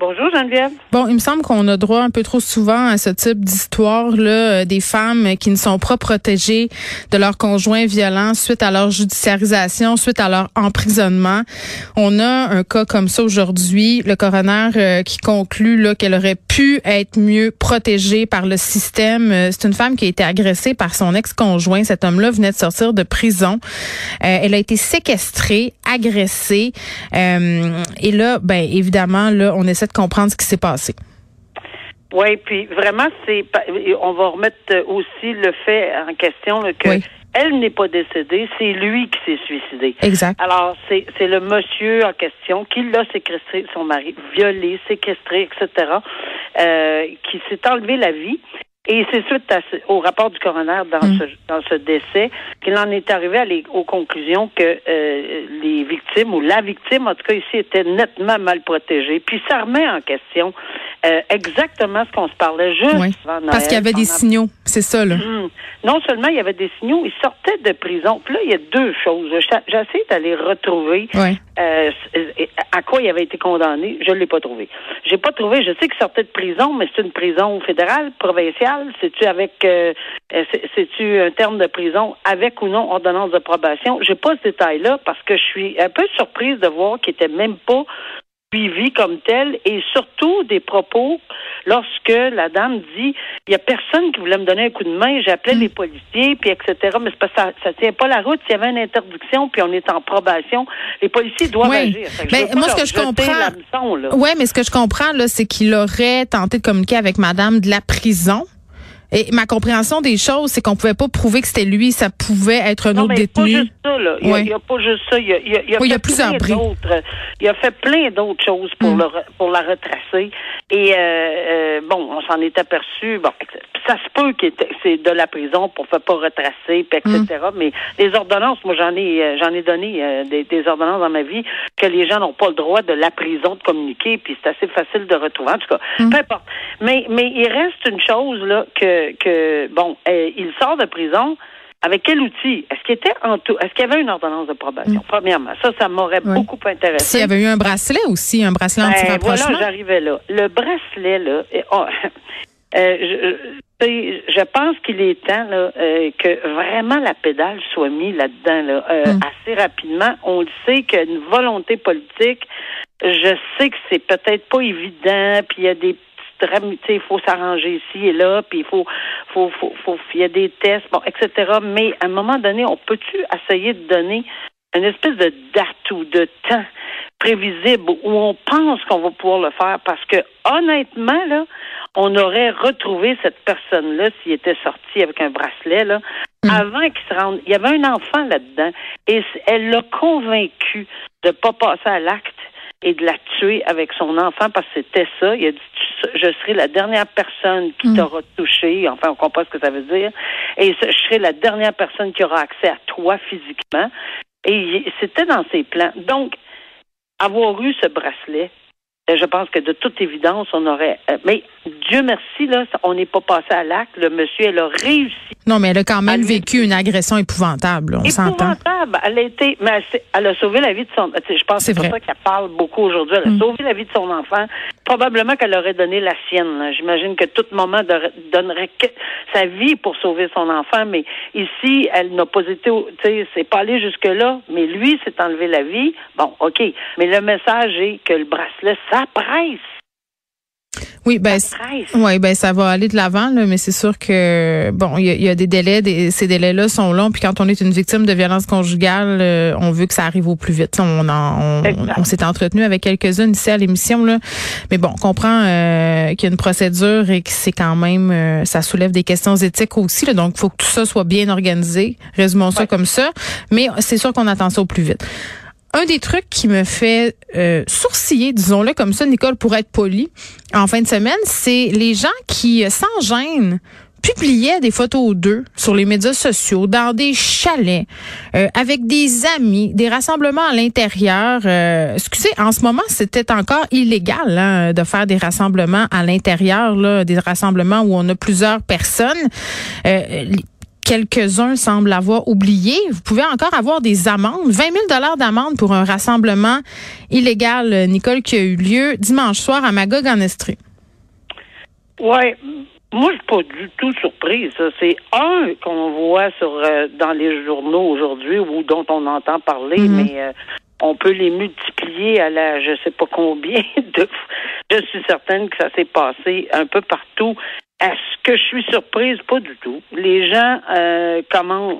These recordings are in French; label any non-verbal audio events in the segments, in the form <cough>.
Bonjour, Geneviève. Bon, il me semble qu'on a droit un peu trop souvent à ce type d'histoire là, euh, des femmes qui ne sont pas protégées de leur conjoint violent suite à leur judiciarisation, suite à leur emprisonnement. On a un cas comme ça aujourd'hui, le coroner euh, qui conclut là qu'elle aurait pu être mieux protégée par le système. Euh, C'est une femme qui a été agressée par son ex-conjoint. Cet homme-là venait de sortir de prison. Euh, elle a été séquestrée, agressée. Euh, et là, ben évidemment, là, on essaie de comprendre ce qui s'est passé. Oui, puis vraiment, c'est on va remettre aussi le fait en question là, que Oui. elle n'est pas décédée, c'est lui qui s'est suicidé. Exact. Alors, c'est c'est le monsieur en question qui l'a séquestré, son mari, violé, séquestré, etc., euh, qui s'est enlevé la vie. Et c'est suite à au rapport du coroner dans, Mm. ce, dans ce décès qu'il en est arrivé à les- aux conclusions que euh, les victimes, ou la victime, en tout cas ici, était nettement mal protégée. Puis ça remet en question euh, exactement ce qu'on se parlait juste Oui. avant Noël. Parce qu'il y avait des signaux, c'est ça là. Hum. Non seulement il y avait des signaux, il sortait de prison. Puis là, il y a deux choses. J'essaie d'aller retrouver Oui. euh, à quoi il avait été condamné. Je ne l'ai pas trouvé. J'ai pas trouvé. Je sais qu'il sortait de prison, mais c'est une prison fédérale, provinciale. C'est-tu avec, euh, euh, c'est- c'est-tu un terme de prison avec ou non ordonnance de probation? J'ai pas ce détail-là parce que je suis un peu surprise de voir qu'il était même pas suivi comme tel et surtout des propos lorsque la dame dit il y a personne qui voulait me donner un coup de main, j'appelais les policiers puis etc. Mais c'est ça, ça tient pas la route. S'il y avait une interdiction puis on est en probation, les policiers doivent Oui. agir. Ben, moi, ce que je comprends-. Ouais, mais ce que je comprends là, c'est qu'il aurait tenté de communiquer avec madame de la prison. Et ma compréhension des choses, c'est qu'on pouvait pas prouver que c'était lui, ça pouvait être un Non, autre mais pas détenu. juste ça, là. Il n'y a, Ouais. il y a pas juste ça. Il y a, il y a- il y a Oui, il y a fait plusieurs plein d'autres. Il a fait plein d'autres choses pour, Mm. le, pour la retracer. Et, euh, euh, bon, on s'en est aperçu. Bon, ça se peut que c'est de la prison pour ne pas retracer, puis etc. Mm. Mais les ordonnances, moi, j'en ai, euh, j'en ai donné euh, des, des ordonnances dans ma vie que les gens n'ont pas le droit de la prison de communiquer, puis c'est assez facile de retrouver. En tout cas, Mm. peu importe. Mais, mais il reste une chose, là, que, que bon, euh, il sort de prison. Avec quel outil? Est-ce qu'il était en tout? Est-ce qu'il y avait une ordonnance de probation? Premièrement, ça, ça m'aurait beaucoup intéressé. S'il y avait eu un bracelet aussi, un bracelet Ben, anti-rapprochement? voilà, j'arrivais là. Le bracelet, là, eh, oh, <laughs> euh, je, je- je pense qu'il est temps là, euh, que vraiment la pédale soit mise là-dedans là, euh, Mm. assez rapidement. On le sait qu'il y a une volonté politique. Je sais que c'est peut-être pas évident, puis il y a des petites il faut s'arranger ici et là, puis il faut, faut, faut, faut, il y a des tests, bon, etc. Mais à un moment donné, on peut-tu essayer de donner une espèce de date ou de temps prévisible où on pense qu'on va pouvoir le faire parce que honnêtement là, on aurait retrouvé cette personne-là s'il était sorti avec un bracelet là Mm. avant qu'il se rende. Il y avait un enfant là-dedans et elle l'a convaincu de pas passer à l'acte et de la tuer avec son enfant parce que c'était ça. Il a dit Tu- je serai la dernière personne qui Mm. t'aura touché. Enfin, on comprend ce que ça veut dire. Et je serai la dernière personne qui aura accès à toi physiquement. Et c'était dans ses plans. Donc, avoir eu ce bracelet, je pense que de toute évidence, on aurait. euh, Mais Dieu merci, là, on n'est pas passé à l'acte. Le monsieur, elle a réussi. Non, mais elle a quand même Elle- vécu une agression épouvantable, là, on s'entend. Épouvantable. Elle a été, mais elle, a sauvé la vie de son. tu sais, Je pense que C'est c'est pour ça qu'elle parle beaucoup aujourd'hui. Elle a Mm. sauvé la vie de son enfant. Probablement qu'elle aurait donné la sienne. là. J'imagine que tout moment de- donnerait que- sa vie pour sauver son enfant, mais ici, elle n'a pas été, tu sais, c'est pas allé jusque là. Mais lui s'est enlevé la vie. Bon, ok. Mais le message est que le bracelet, ça presse. Oui, ben, ben ça va aller de l'avant, mais c'est sûr que bon, il y, a des délais, des, ces délais-là sont longs. Puis quand on est une victime de violence conjugale, euh, on veut que ça arrive au plus vite. On, en, on, s'est entretenu avec quelques-unes ici à l'émission là, mais bon, on comprend euh, qu'il y a une procédure et que c'est quand même, euh, ça soulève des questions éthiques aussi. Là, donc, il faut que tout ça soit bien organisé. Résumons ça comme ça. Mais c'est sûr qu'on attend ça au plus vite. Un des trucs qui me fait euh, sourciller, disons-le comme ça, Nicole, pour être poli, en fin de semaine, c'est les gens qui, euh, sans gêne, publiaient des photos d'eux sur les médias sociaux, dans des chalets, euh, avec des amis, des rassemblements à l'intérieur. Euh, excusez, en ce moment, c'était encore illégal hein, de faire des rassemblements à l'intérieur, des rassemblements où on a plusieurs personnes. Euh, quelques-uns semblent avoir oublié. Vous pouvez encore avoir des amendes, 20 000 dollars d'amende pour un rassemblement illégal, Nicole, qui a eu lieu dimanche soir à Magog en Estrie. Ouais. Moi, je suis pas du tout surprise. C'est un qu'on voit sur euh, dans les journaux aujourd'hui ou dont on entend parler, mm-hmm. mais euh, on peut les multiplier à la je sais pas combien <laughs> de je suis certaine que ça s'est passé un peu partout. Est-ce que je suis surprise? Pas du tout. Les gens euh, commandent.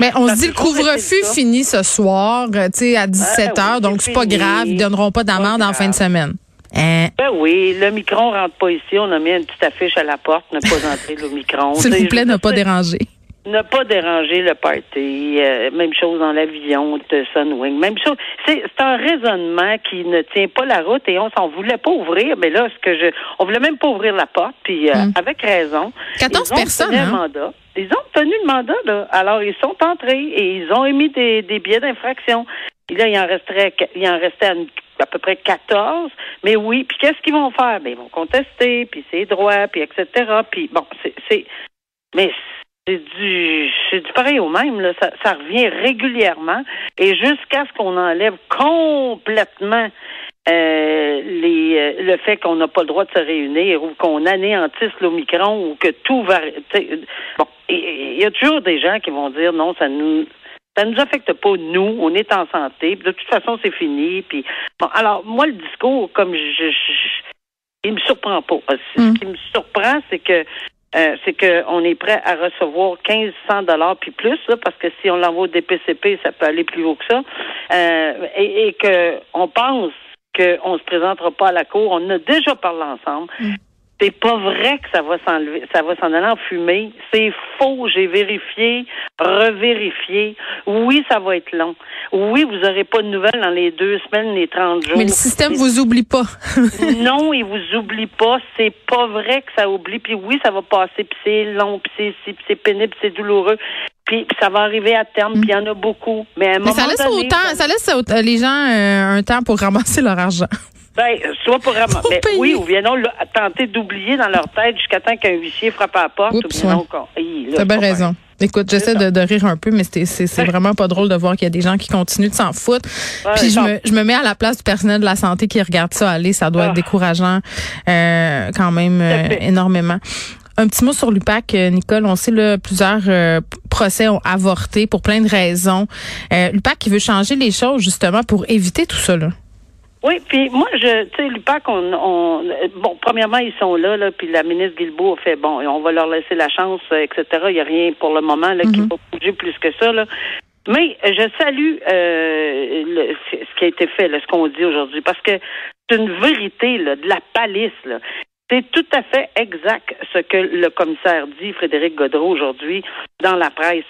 Mais on se dit le couvre-feu finit ce soir, tu sais, à 17 h ah donc c'est pas grave. Ils donneront pas d'amende en fin de semaine. Hein? Ben oui, le micron rentre pas ici. On a mis une petite affiche à la porte, ne pas entrer le micron. <laughs> S'il vous plaît, ne pas déranger ne pas déranger le party. Euh, même chose dans l'avion de Sunwing. Même chose. C'est, un raisonnement qui ne tient pas la route et on s'en voulait pas ouvrir. Mais là, ce que je, on voulait même pas ouvrir la porte. Puis euh, hmm. avec raison. 14 personnes. Hein? mandat. Ils ont obtenu le mandat là. Alors ils sont entrés et ils ont émis des, des billets d'infraction. Et là, il en resterait, il en restait à, peu près 14. Mais oui, puis qu'est-ce qu'ils vont faire? Ben, ils vont contester, puis c'est droit, puis etc. Puis bon, c'est, c'est mais c'est du, c'est du pareil au même. Là. Ça, ça revient régulièrement et jusqu'à ce qu'on enlève complètement euh, les, euh, le fait qu'on n'a pas le droit de se réunir ou qu'on anéantisse l'Omicron ou que tout va. Bon, il y a toujours des gens qui vont dire non, ça nous ça nous affecte pas nous, on est en santé, de toute façon c'est fini. Puis bon, alors moi le discours, comme je, je, il me surprend pas. Ce mm. qui me surprend, c'est que euh, c'est qu'on est prêt à recevoir 1500 dollars puis plus, parce que si on l'envoie au DPCP, ça peut aller plus haut que ça, euh, et, et que on pense qu'on ne se présentera pas à la cour. On a déjà parlé ensemble. Mm. C'est pas vrai que ça va s'enlever, ça va s'en aller en fumée. C'est faux. J'ai vérifié, revérifié. Oui, ça va être long. Oui, vous n'aurez pas de nouvelles dans les deux semaines, les 30 jours. Mais le système vous oublie pas. <laughs> non, il vous oublie pas. C'est pas vrai que ça oublie. Puis oui, ça va passer, puis c'est long, puis c'est pénible, c'est douloureux. Puis ça va arriver à terme, puis il y en a beaucoup. Mais, à un moment ça laisse autant, ça laisse les gens euh, un temps pour ramasser leur argent. Ben, soit pour ramasser. Ben, oui, ou bien non, tenter d'oublier dans leur tête jusqu'à temps qu'un huissier frappe à la porte. Oups, ou bien T'as bien raison. Écoute, j'essaie de, rire un peu, mais c'est vraiment pas drôle de voir qu'il y a des gens qui continuent de s'en foutre. Puis je me, je me mets à la place du personnel de la santé qui regarde ça aller. Ça doit être ah. décourageant euh, quand même euh, énormément. Un petit mot sur l'UPAC, euh, Nicole. On sait là, plusieurs euh, procès ont avorté pour plein de raisons. Euh, L'UPAC qui veut changer les choses justement pour éviter tout ça. Là. Oui, puis moi, je, tu sais, l'UPAC, on, on, bon, premièrement, ils sont là, là, puis la ministre Guilbeault a fait, bon, on va leur laisser la chance, etc. Il n'y a rien pour le moment là, qui mhm. va bouger plus que ça, là. Mais je salue euh, ce qui a été fait, là, ce qu'on dit aujourd'hui, parce que c'est une vérité, là, de la palisse, là. C'est tout à fait exact ce que le commissaire dit, Frédéric Godreau, aujourd'hui, dans la presse.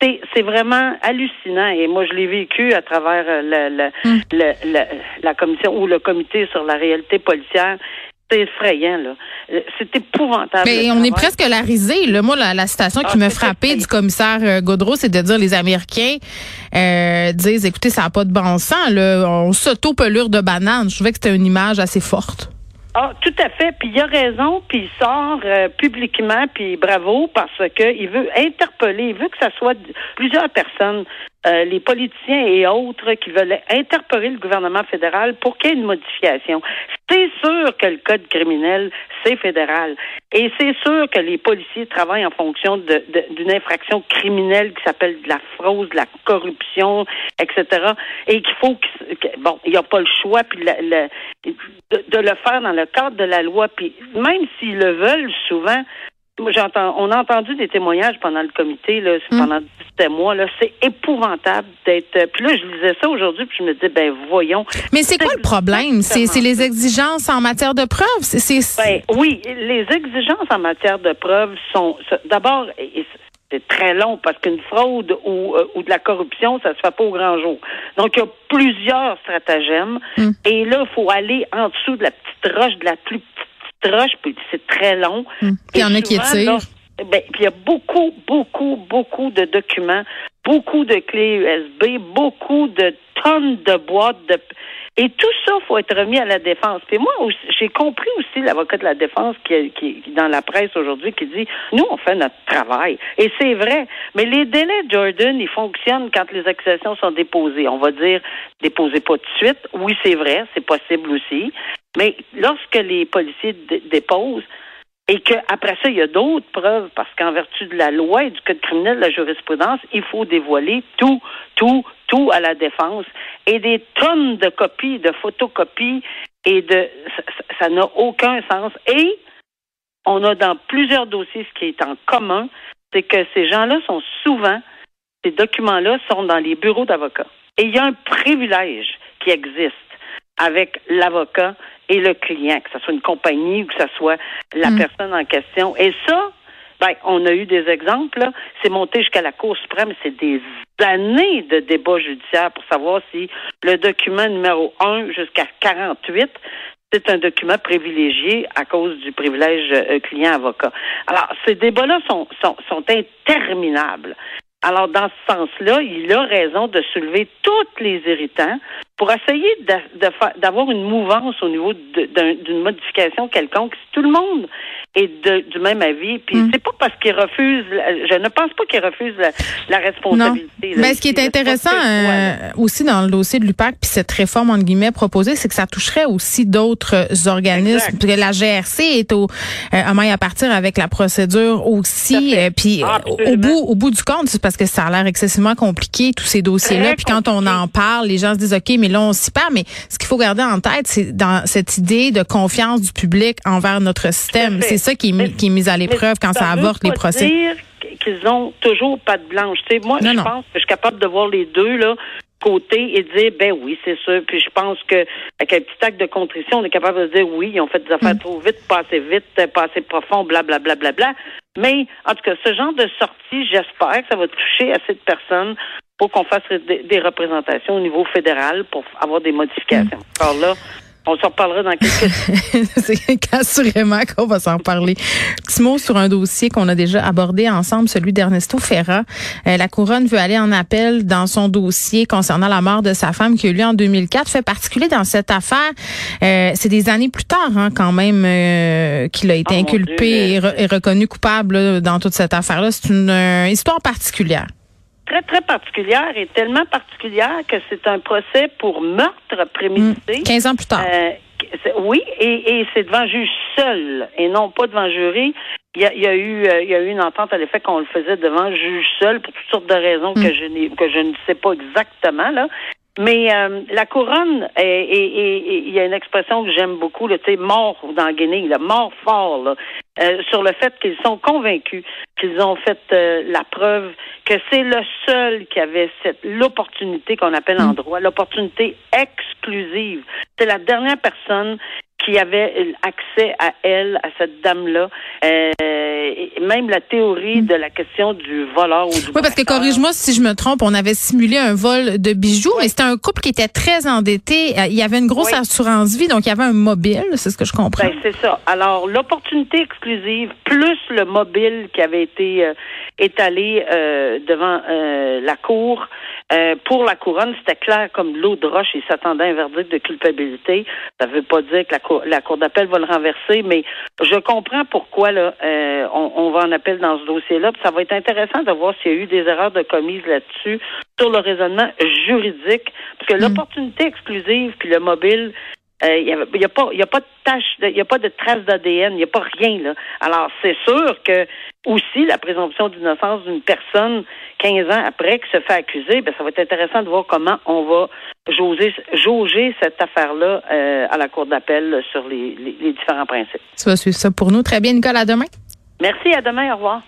C'est vraiment hallucinant et moi je l'ai vécu à travers euh, hum. la commission ou le comité sur la réalité policière. C'est effrayant, là. Euh, c'est épouvantable. Mais on est presque larisé. Là. Moi, la, citation qui ah, me frappait du commissaire euh, Godreau, c'est de dire les Américains disent écoutez, ça n'a pas de bon sens, là. On s'auto-pelure de banane. Je trouvais que c'était une image assez forte. Ah, tout à fait. Puis il a raison, puis il sort euh, publiquement, puis bravo, parce que il veut interpeller, il veut que ça soit plusieurs personnes euh, les politiciens et autres qui veulent interpeller le gouvernement fédéral pour qu'il y ait une modification. C'est sûr que le code criminel, c'est fédéral. Et c'est sûr que les policiers travaillent en fonction d'une infraction criminelle qui s'appelle de la fraude, de la corruption, etc. Et qu'il faut que, bon, il n'y a pas le choix puis de, de, le faire dans le cadre de la loi. Puis même s'ils le veulent souvent, J'entends, on a entendu des témoignages pendant le comité, là, hmm. pendant 17 mois, là, c'est épouvantable d'être. Euh, puis là, je lisais ça aujourd'hui, puis je me dis, ben voyons. Mais c'est quoi le problème? C'est les exigences en matière de preuves? C'est. Ben, oui, les exigences en matière de preuves sont d'abord. C'est très long parce qu'une fraude ou, euh, ou de la corruption, ça se fait pas au grand jour. Donc, il y a plusieurs stratagèmes. Hmm. Et là, il faut aller en dessous de la petite roche, de la plus roche, puis c'est très long. Hmm. il y en a qui tirent. Ben, puis il y a beaucoup, beaucoup, beaucoup de documents, beaucoup de clés USB, beaucoup de tonnes de boîtes de et tout ça, faut être remis à la défense. Puis moi, j'ai compris aussi l'avocat de la défense qui, qui, dans la presse aujourd'hui qui dit nous, on fait notre travail. Et c'est vrai. Mais les délais, Jordan, ils fonctionnent quand les accusations sont déposées. On va dire déposées pas tout de suite. Oui, c'est vrai, c'est possible aussi. Mais lorsque les policiers déposent, et qu'après ça, il y a d'autres preuves, parce qu'en vertu de la loi et du code criminel de la jurisprudence, il faut dévoiler tout, tout, tout à la défense. Et des tonnes de copies, de photocopies, et de ça n'a aucun sens. Et on a dans plusieurs dossiers ce qui est en commun, c'est que ces gens-là sont souvent, ces documents-là sont dans les bureaux d'avocats. Et il y a un privilège qui existe avec l'avocat et le client, que ce soit une compagnie ou que ce soit la mm. personne en question. Et ça, ben, on a eu des exemples. C'est monté jusqu'à la Cour suprême. C'est des années de débats judiciaires pour savoir si le document numéro 1 jusqu'à 48 c'est un document privilégié à cause du privilège euh, client-avocat. Alors, ces débats-là sont, sont, sont interminables. Alors, dans ce sens-là, il a raison de soulever tous les irritants pour essayer d'avoir une mouvance au niveau d'une modification quelconque. Si tout le monde est du même avis, puis mm. c'est pas parce qu'il refuse, je ne pense pas qu'il refuse la, responsabilité. Mais ce qui est intéressant euh, aussi dans le dossier de l'UPAC, puis cette réforme entre guillemets proposée, c'est que ça toucherait aussi d'autres organismes. Puis la GRC est au euh, à maille à partir avec la procédure aussi. Euh, puis au bout au bout du compte, c'est parce que ça a l'air excessivement compliqué tous ces dossiers-là. Puis quand on en parle, les gens se disent ok, mais là on s'y perd. Mais ce qu'il faut garder en tête, c'est dans cette idée de confiance du public envers notre système. C'est ça qui est, qui est mis à l'épreuve quand ça, avorte les procès. Dire qu'ils ont toujours pas de blanche. sais, moi, je pense que je suis capable de voir les deux là côté et dire ben oui c'est sûr puis je pense que avec un petit acte de contrition on est capable de dire oui ils ont fait des affaires mm. trop vite pas assez vite pas assez profond bla bla bla bla bla mais en tout cas ce genre de sortie j'espère que ça va toucher assez de personnes pour qu'on fasse des, représentations au niveau fédéral pour avoir des modifications mm. alors là on s'en reparlera dans quelques <laughs> C'est assurément qu'on va s'en parler. Petit mot sur un dossier qu'on a déjà abordé ensemble, celui d'Ernesto Ferra. Euh, la couronne veut aller en appel dans son dossier concernant la mort de sa femme qui a eu lieu en 2004. Fait particulier dans cette affaire, euh, c'est des années plus tard hein, quand même euh, qu'il a été oh inculpé et, reconnu coupable dans toute cette affaire-là. C'est une histoire particulière très, très particulière et tellement particulière que c'est un procès pour meurtre prémédité. 15 hmm. ans plus tard. Euh, oui, et, et c'est devant juge seul et non pas devant jury. Il y a, il y a eu euh, il y a eu une entente à l'effet qu'on le faisait devant juge seul pour toutes sortes de raisons que hmm. je n'ai que je ne sais pas exactement là. Mais euh, la couronne, et il y a une expression que j'aime beaucoup, tu sais, mort dans Guinée, là, mort fort, là, euh, sur le fait qu'ils sont convaincus qu'ils ont fait euh, la preuve que c'est le seul qui avait cette l'opportunité qu'on appelle en mm. droit, l'opportunité exclusive. C'est la dernière personne qui avait accès à elle, à cette dame-là. Euh, même la théorie de la question du voleur ou du Oui, parce que corrige-moi si je me trompe, on avait simulé un vol de bijoux, mais c'était un couple qui était très endetté. Euh, il y avait une grosse assurance vie, donc il y avait un mobile, c'est ce que je comprends. Ben, c'est ça. Alors, l'opportunité exclusive, plus le mobile qui avait été euh, étalé euh, devant la cour, Euh, pour la couronne, c'était clair comme l'eau de roche. Il s'attendait à un verdict de culpabilité. Ça ne veut pas dire que la cour, la cour d'appel va le renverser, mais je comprends pourquoi là, euh, on, on, va en appel dans ce dossier-là. Ça va être intéressant de voir s'il y a eu des erreurs de commises là-dessus sur le raisonnement juridique, parce que mm. l'opportunité exclusive puis le mobile, il euh, n'y a, a, pas, y a pas de tâche, il n'y a pas de trace d'ADN, il n'y a pas rien là. Alors c'est sûr que aussi la présomption d'innocence d'une personne 15 ans après qui se fait accuser, ben ça va être intéressant de voir comment on va jauger, jauger cette affaire-là euh, à la cour d'appel sur les, les, les différents principes. Tu vas suivre ça pour nous. Très bien, Nicole. À demain. Merci. À demain. Au revoir.